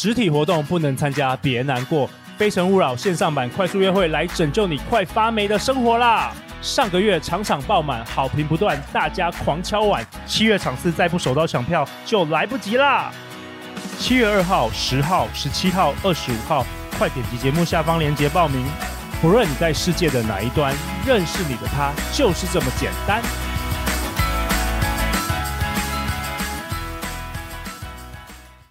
实体活动不能参加，别难过。非诚勿扰线上版快速约会来拯救你快发霉的生活啦！上个月场场爆满，好评不断，大家狂敲碗。七月场次再不手刀抢票就来不及啦！七月二号、十号、十七号、二十五号，快点击节目下方链接报名。不论你在世界的哪一端，认识你的他就是这么简单。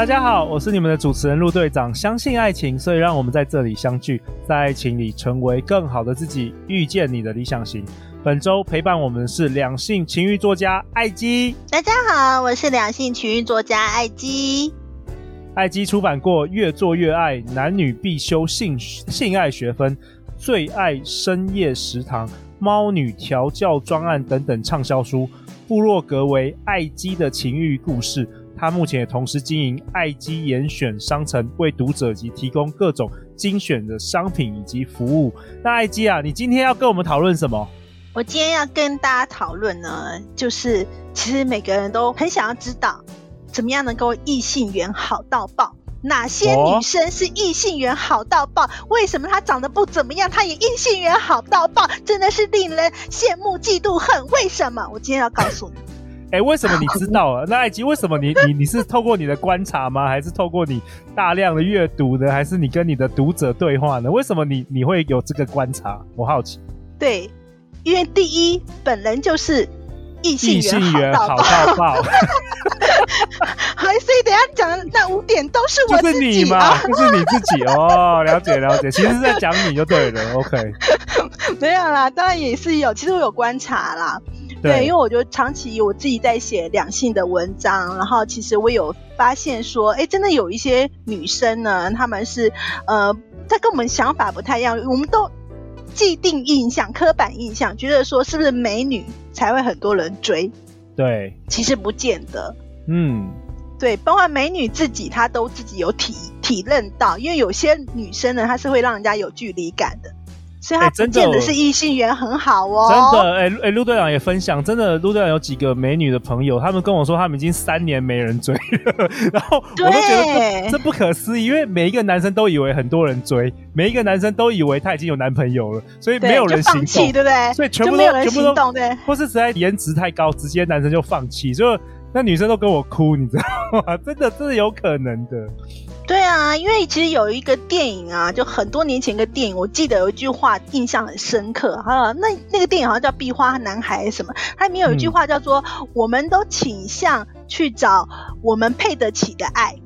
大家好，我是你们的主持人陆队长。相信爱情，所以让我们在这里相聚，在爱情里成为更好的自己，遇见你的理想型。本周陪伴我们的是两性情欲作家艾姬。大家好，我是两性情欲作家艾姬。艾姬出版过《越做越爱》《男女必修性性爱学分》《最爱深夜食堂》《猫女调教专案》等等畅销书，部落格为艾姬的情欲故事。他目前也同时经营艾姬严选商城，为读者及提供各种精选的商品以及服务。那艾姬啊，你今天要跟我们讨论什么？我今天要跟大家讨论呢，就是其实每个人都很想要知道，怎么样能够异性缘好到爆？哪些女生是异性缘好到爆？为什么她长得不怎么样，她也异性缘好到爆？真的是令人羡慕嫉妒恨。为什么？我今天要告诉你。哎、欸，为什么你知道啊？那艾姬，为什么你你你是透过你的观察吗？还是透过你大量的阅读呢？还是你跟你的读者对话呢？为什么你你会有这个观察？我好奇。对，因为第一，本人就是异性缘好到爆。所以等下讲的那五点都是我自己，就是你嘛，就是你自己哦。了解了解，其实是在讲你就对了。OK，没有啦，当然也是有，其实我有观察啦。对，因为我觉得长期我自己在写两性的文章，然后其实我有发现说，哎，真的有一些女生呢，她们是呃，她跟我们想法不太一样。我们都既定印象、刻板印象，觉得说是不是美女才会很多人追？对，其实不见得。嗯，对，包括美女自己，她都自己有体体认到，因为有些女生呢，她是会让人家有距离感的。所以他真的是异性缘很好哦。真的，哎、欸、哎，陆队长也分享，真的，陆队长有几个美女的朋友，他们跟我说，他们已经三年没人追了，然后我都觉得这，这不可思议，因为每一个男生都以为很多人追，每一个男生都以为他已经有男朋友了，所以没有人行动，对，对不对？所以全部都没有人行动，对，或是实在颜值太高，直接男生就放弃，就那女生都跟我哭，你知道吗？真的，真的有可能的。对啊，因为其实有一个电影啊，就很多年前一个电影，我记得有一句话印象很深刻哈。那那个电影好像叫《壁花男孩》什么，它里面有一句话叫做：“嗯、我们都倾向去找我们配得起的爱。”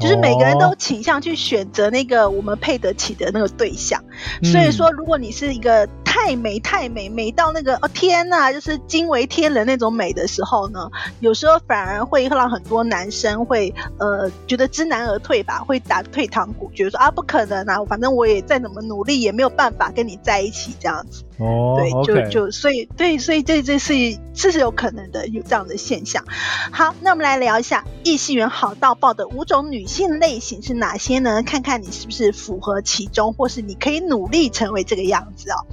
就是每个人都倾向去选择那个我们配得起的那个对象，嗯、所以说如果你是一个太美太美美到那个哦天呐，就是惊为天人那种美的时候呢，有时候反而会让很多男生会呃觉得知难而退吧，会打退堂鼓，觉得说啊不可能啊，反正我也再怎么努力也没有办法跟你在一起这样子。哦，对就就所以对，所以这这是这是有可能的，有这样的现象。好，那我们来聊一下异性缘好到爆的五种女性类型是哪些呢？看看你是不是符合其中，或是你可以努力成为这个样子哦。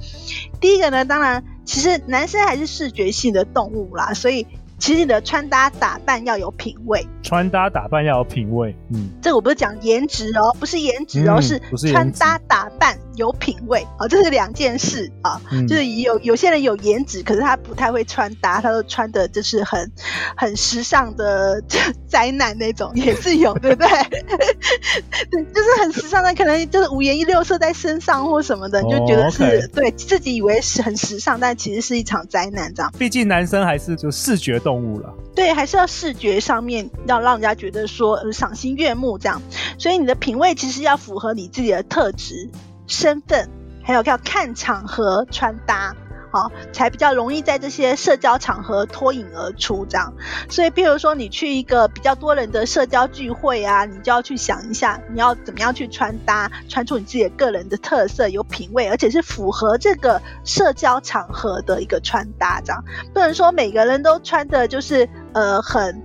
第一个呢，当然，其实男生还是视觉性的动物啦，所以。其实你的穿搭打扮要有品味，穿搭打扮要有品味，嗯，这个我不是讲颜值哦，不是颜值哦，嗯、是穿搭打扮有品味啊，这是两件事啊，嗯、就是有有些人有颜值，可是他不太会穿搭，他都穿的就是很很时尚的 灾难那种也是有，对不对？对，就是很时尚的，可能就是五颜一六色在身上或什么的，你就觉得是、对自己以为是很时尚，但其实是一场灾难这样。毕竟男生还是就视觉。动物了，对，还是要视觉上面要让人家觉得说呃赏心悦目这样，所以你的品味其实要符合你自己的特质、身份，还有要看场合穿搭好，才比较容易在这些社交场合脱颖而出这样。所以，比如说你去一个比较多人的社交聚会啊，你就要去想一下，你要怎么样去穿搭，穿出你自己的个人的特色，有品味，而且是符合这个社交场合的一个穿搭这样。不能说每个人都穿的就是呃很。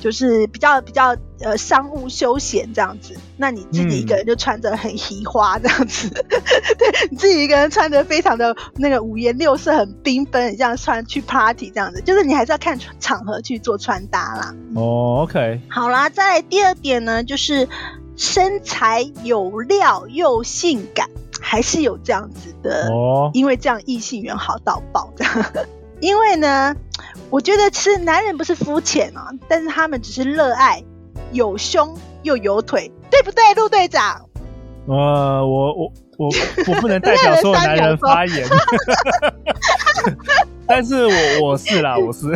就是比较比较呃商务休闲这样子，那你自己一个人就穿着很嘻花这样子，嗯、对你自己一个人穿着非常的那个五颜六色，很缤纷，你这样穿去 party 这样子，就是你还是要看场合去做穿搭啦。哦，OK，好啦，再来第二点呢，就是身材有料又性感，还是有这样子的哦，因为这样异性缘好到爆这样，因为呢。我觉得其实男人不是肤浅啊，但是他们只是热爱有胸又有腿，对不对，陆队长？呃，我我我我不能代表所有男人发言，但是我我是啦，我是。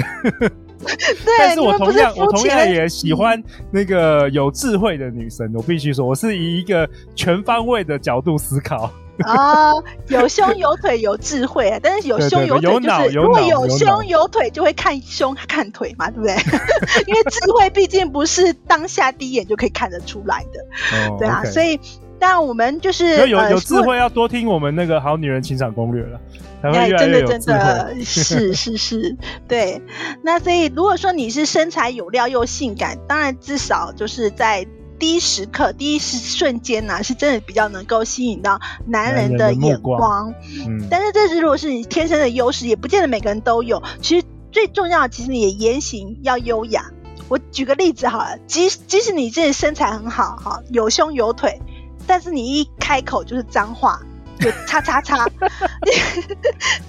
但是我同样我同样也喜欢那个有智慧的女生，我必须说，我是以一个全方位的角度思考。啊、哦，有胸有腿有智慧啊！但是有胸有腿就是，如果有胸有腿就会看胸看腿嘛，对不对？因为智慧毕竟不是当下第一眼就可以看得出来的，哦、对啊。Okay、所以，但我们就是有有智慧要多听我们那个好女人情场攻略了，才会越来越真的真的是是是，对。那所以如果说你是身材有料又性感，当然至少就是在。第一时刻，第一时瞬间呢、啊，是真的比较能够吸引到男人的眼光。光嗯，但是这是如果是你天生的优势，也不见得每个人都有。其实最重要的，其实你的言行要优雅。我举个例子好了，即即使你自己身材很好，哈，有胸有腿，但是你一开口就是脏话，就叉叉叉。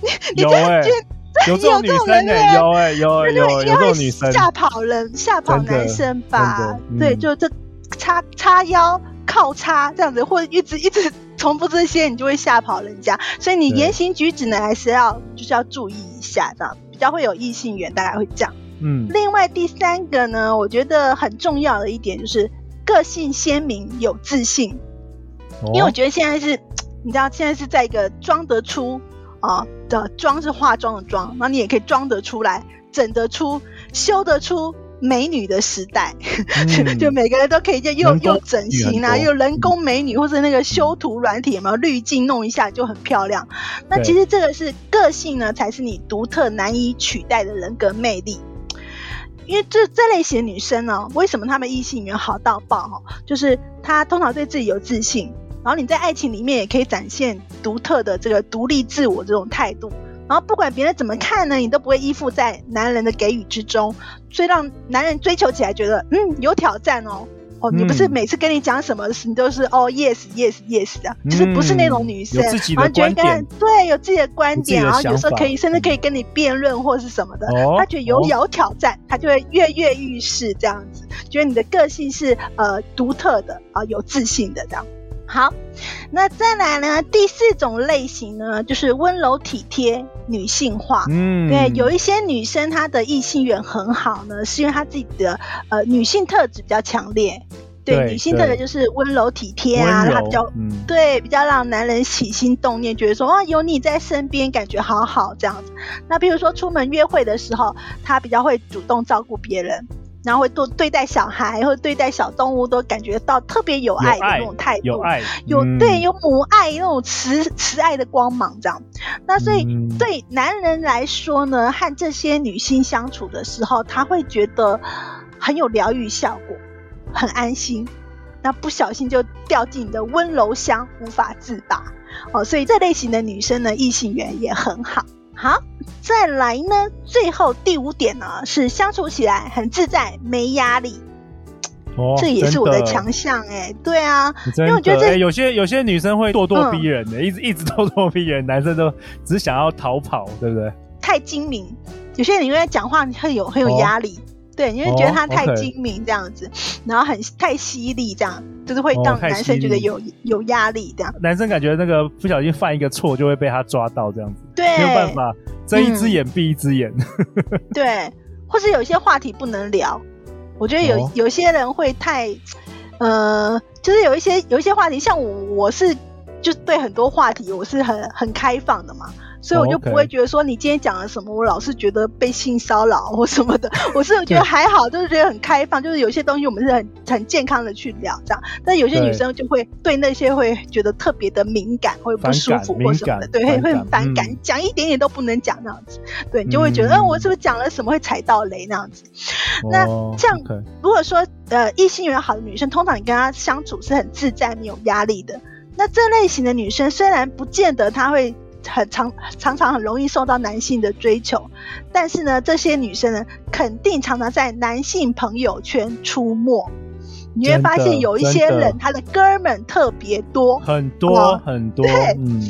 你你有哎、欸，有这种女生哎，有哎、欸，有有有这种女生吓跑人，吓跑男生吧？嗯、对，就这。叉叉腰靠叉这样子，或者一直一直 重复这些，你就会吓跑人家。所以你言行举止呢，还是要就是要注意一下，这样比较会有异性缘，大概会这样。嗯。另外第三个呢，我觉得很重要的一点就是个性鲜明、有自信。哦。因为我觉得现在是，你知道现在是在一个装得出啊的装是化妆的妆，那你也可以装得出来、整得出、修得出。美女的时代，嗯、就每个人都可以就又又整形啊，又人工美女，或者那个修图软体有没有，滤镜弄一下就很漂亮。那其实这个是个性呢，才是你独特难以取代的人格魅力。因为这这类型的女生呢，为什么她们异性缘好到爆？哈，就是她通常对自己有自信，然后你在爱情里面也可以展现独特的这个独立自我这种态度。然后不管别人怎么看呢，你都不会依附在男人的给予之中，所以让男人追求起来觉得嗯有挑战哦。哦，你不是每次跟你讲什么事，你都是哦 yes yes yes 的，就是不是那种女生，有自己的观点，对，有自己的观点，然后有时候可以甚至可以跟你辩论或是什么的，他觉得有有挑战，他就会跃跃欲试这样子，觉得你的个性是呃独特的啊，有自信的这样。好，那再来呢？第四种类型呢，就是温柔体贴、女性化。嗯，对，有一些女生她的异性缘很好呢，是因为她自己的呃女性特质比较强烈。对，女性特质就是温柔体贴啊，她比较、嗯、对，比较让男人起心动念，觉得说啊有你在身边，感觉好好这样子。那比如说出门约会的时候，她比较会主动照顾别人。然后会多对待小孩，或者对待小动物，都感觉到特别有爱的那种态度，有爱，有，爱有对有母爱那种慈慈爱的光芒这样。那所以对男人来说呢，和这些女性相处的时候，他会觉得很有疗愈效果，很安心。那不小心就掉进你的温柔乡，无法自拔。哦，所以这类型的女生呢，异性缘也很好。好，再来呢，最后第五点呢，是相处起来很自在，没压力。哦，这也是我的强项哎。对啊，因为我觉得这、欸、有些有些女生会咄咄逼人的，嗯、一直一直咄咄逼人，男生都只想要逃跑，对不对？太精明，有些人因为讲话会有很有压力。哦对，你会觉得他太精明这样子，oh, okay. 然后很太犀利这样，就是会让男生觉得有、oh, 有压力这样。男生感觉那个不小心犯一个错就会被他抓到这样子，对，没有办法睁一只眼闭一只眼。嗯、对，或是有些话题不能聊，我觉得有、oh. 有些人会太，呃，就是有一些有一些话题，像我我是就对很多话题我是很很开放的嘛。所以我就不会觉得说你今天讲了什么，我老是觉得被性骚扰或什么的。我是觉得还好，就是觉得很开放，就是有些东西我们是很很健康的去聊这样。但有些女生就会对那些会觉得特别的敏感，会不舒服或什么的，对，会会很反感，讲、嗯、一点点都不能讲那样子。对，你就会觉得，嗯，嗯我是不是讲了什么会踩到雷那样子？哦、那这样.如果说呃异性缘好的女生，通常你跟她相处是很自在、没有压力的。那这类型的女生虽然不见得她会很常常常很容易受到男性的追求，但是呢，这些女生呢，肯定常常在男性朋友圈出没。你会发现有一些人，他的哥们特别多，很多很多。对，嗯，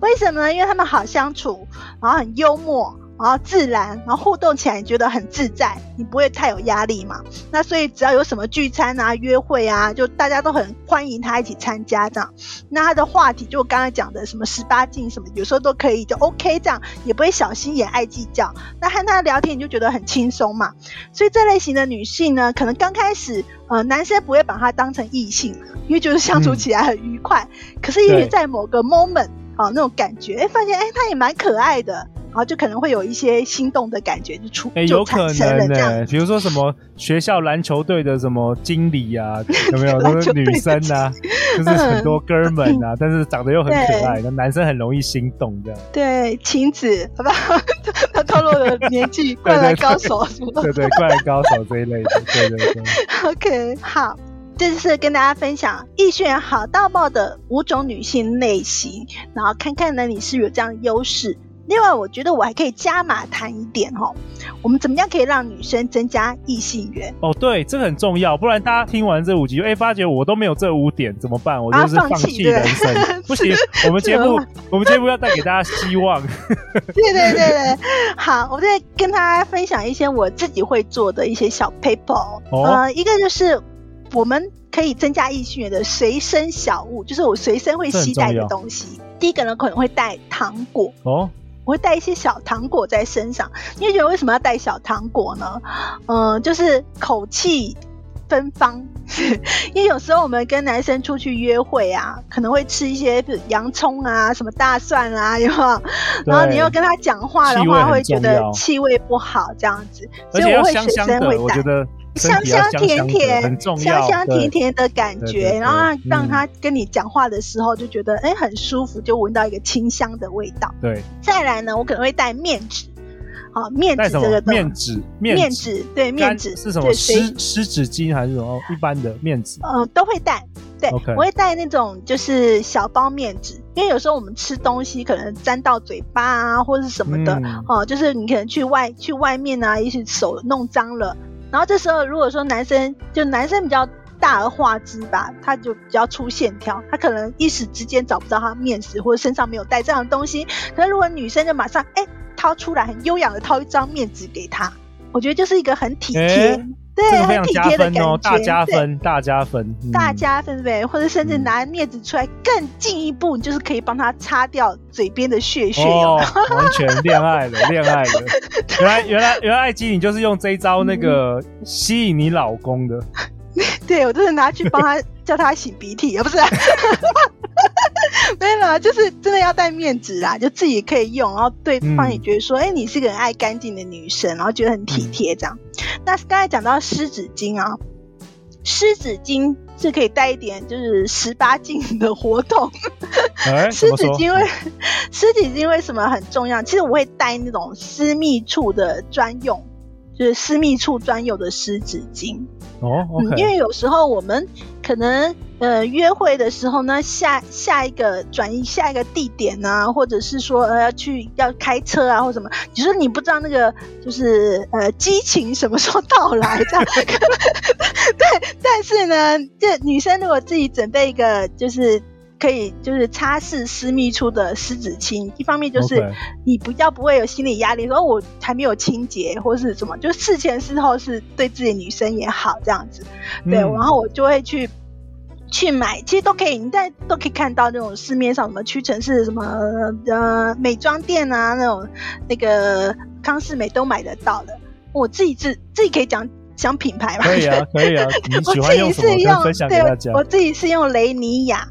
为什么呢？因为他们好相处，然后很幽默。然后自然，然后互动起来你觉得很自在，你不会太有压力嘛？那所以只要有什么聚餐啊、约会啊，就大家都很欢迎他一起参加这样。那他的话题就我刚才讲的什么十八禁什么，有时候都可以就 OK 这样，也不会小心眼爱计较。那和他聊天你就觉得很轻松嘛。所以这类型的女性呢，可能刚开始呃男生不会把她当成异性，因为觉得相处起来很愉快。可是也许在某个 moment 啊那种感觉，哎发现哎他也蛮可爱的。然后就可能会有一些心动的感觉就出，欸、有可能呢。比如说什么学校篮球队的什么经理啊，有没有 都是女生啊？就是很多哥们啊，但是长得又很可爱，那男生很容易心动这样。对，晴子，好不好？他透露了年纪，灌篮高手？对对，灌篮高手这一类的，对对对。OK，好，这就是跟大家分享易选好到爆的五种女性类型，然后看看呢，你是有这样优势。另外，我觉得我还可以加码谈一点哈，我们怎么样可以让女生增加异性缘？哦，对，这个很重要，不然大家听完这五集，哎，发觉我都没有这五点怎么办？我就是放弃人生，啊、不行，我们节目，我们节目要带给大家希望。对对对对，好，我再跟大家分享一些我自己会做的一些小 paper，哦，呃，一个就是我们可以增加异性缘的随身小物，就是我随身会携带的东西。第一个呢，可能会带糖果哦。我会带一些小糖果在身上，你觉得为什么要带小糖果呢？嗯、呃，就是口气芬芳。因为有时候我们跟男生出去约会啊，可能会吃一些洋葱啊、什么大蒜啊，有没有？然后你又跟他讲话的话，会觉得气味不好，这样子。所以我会随身会带。香香甜甜，香香甜甜的感觉，然后让他跟你讲话的时候就觉得哎、嗯、很舒服，就闻到一个清香的味道。对，再来呢，我可能会带面纸，好面纸这个面纸面纸对面纸是什么湿湿纸巾还是什么一般的面纸？嗯，都会带。对，okay. 我会带那种就是小包面纸，因为有时候我们吃东西可能沾到嘴巴啊或者是什么的，哦、就是你可能去外去外面啊，也许手弄脏了。然后这时候，如果说男生就男生比较大而化之吧，他就比较粗线条，他可能一时之间找不到他面子，或者身上没有带这样的东西。可是如果女生就马上哎掏出来，很优雅的掏一张面纸给他，我觉得就是一个很体贴。对，这个、很体贴的感觉，哦、大加分，大加分，嗯、大加分对，或者甚至拿镊子出来更进一步，你就是可以帮他擦掉嘴边的屑屑。哦，完全恋爱了，恋爱了。原来，原来，原来，艾基，你就是用这一招那个吸引你老公的。嗯、对，我就是拿去帮他叫他擤鼻涕，啊不是、啊。没有啦，就是真的要戴面纸啦，就自己可以用，然后对方也觉得说，哎、嗯欸，你是个很爱干净的女生，然后觉得很体贴这样。嗯、那刚才讲到湿纸巾啊，湿纸巾是可以带一点就是十八禁的活动。湿纸巾为湿纸巾为什么很重要？其实我会带那种私密处的专用，就是私密处专用的湿纸巾。哦、okay 嗯，因为有时候我们可能呃约会的时候呢，下下一个转移下一个地点啊，或者是说呃要去要开车啊或什么，就是你不知道那个就是呃激情什么时候到来这样。对，但是呢，这女生如果自己准备一个就是。可以就是擦拭私密处的湿纸巾，一方面就是你比较不会有心理压力，说我还没有清洁或是什么，就事前事后是对自己女生也好这样子。对，嗯、然后我就会去去买，其实都可以，你在都可以看到那种市面上什么屈臣氏什么呃美妆店啊那种那个康是美都买得到的。我自己自自己可以讲讲品牌嘛？可以啊，可以啊。你喜欢用什么？我 自己是用，对，我自己是用雷尼雅。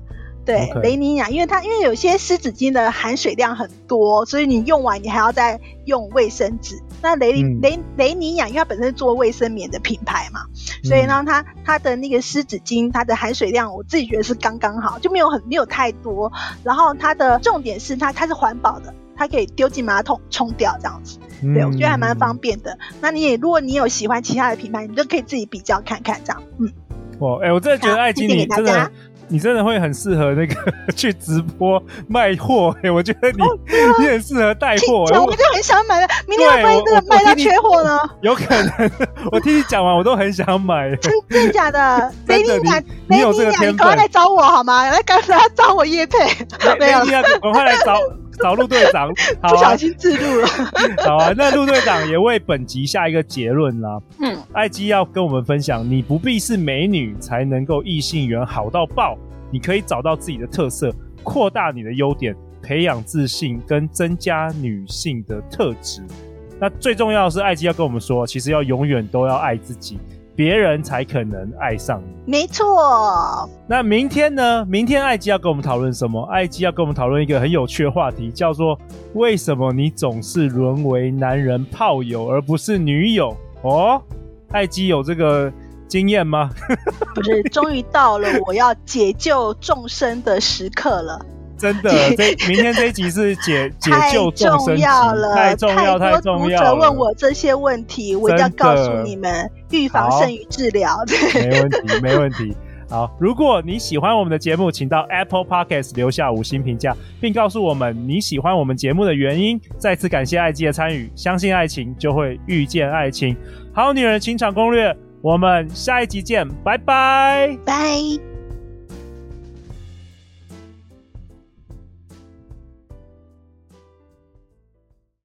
对.雷尼亚，因为它因为有些湿纸巾的含水量很多，所以你用完你还要再用卫生纸。那雷、嗯、雷雷尼亚，因为它本身是做卫生棉的品牌嘛，所以呢，它它的那个湿纸巾，它的含水量我自己觉得是刚刚好，就没有很没有太多。然后它的重点是它它是环保的，它可以丢进马桶冲掉这样子。对，我觉得还蛮方便的。嗯、那你也如果你有喜欢其他的品牌，你都可以自己比较看看这样。嗯，哇，哎、欸，我真的觉得艾姬你真的。你真的会很适合那个 去直播卖货我觉得你、哦啊、你很适合带货、欸，我就很想买了。明天会不会真的卖到缺货呢？有可能，我听你讲完，我都很想买。真的假的？雷尼亚，你有这个天分，你赶快来找我好吗？来，赶快来找我叶配。没有，你赶快来找。找陆队长，好啊、不小心自录了。好啊，那陆队长也为本集下一个结论啦。嗯，艾姬要跟我们分享，你不必是美女才能够异性缘好到爆，你可以找到自己的特色，扩大你的优点，培养自信跟增加女性的特质。那最重要的是，艾姬要跟我们说，其实要永远都要爱自己。别人才可能爱上你。没错。那明天呢？明天艾姬要跟我们讨论什么？艾姬要跟我们讨论一个很有趣的话题，叫做“为什么你总是沦为男人炮友而不是女友？”哦，艾姬有这个经验吗？不是，终于到了我要解救众生的时刻了。真的，这明天这一集是解 解救众生，太重要了，太重要，太重要了。读者问我这些问题，我一定要告诉你们，预防胜于治疗。对，没问题，没问题。好，如果你喜欢我们的节目，请到 Apple Podcast 留下五星评价，并告诉我们你喜欢我们节目的原因。再次感谢爱姬的参与，相信爱情就会遇见爱情。好女人情场攻略，我们下一集见，拜拜，拜。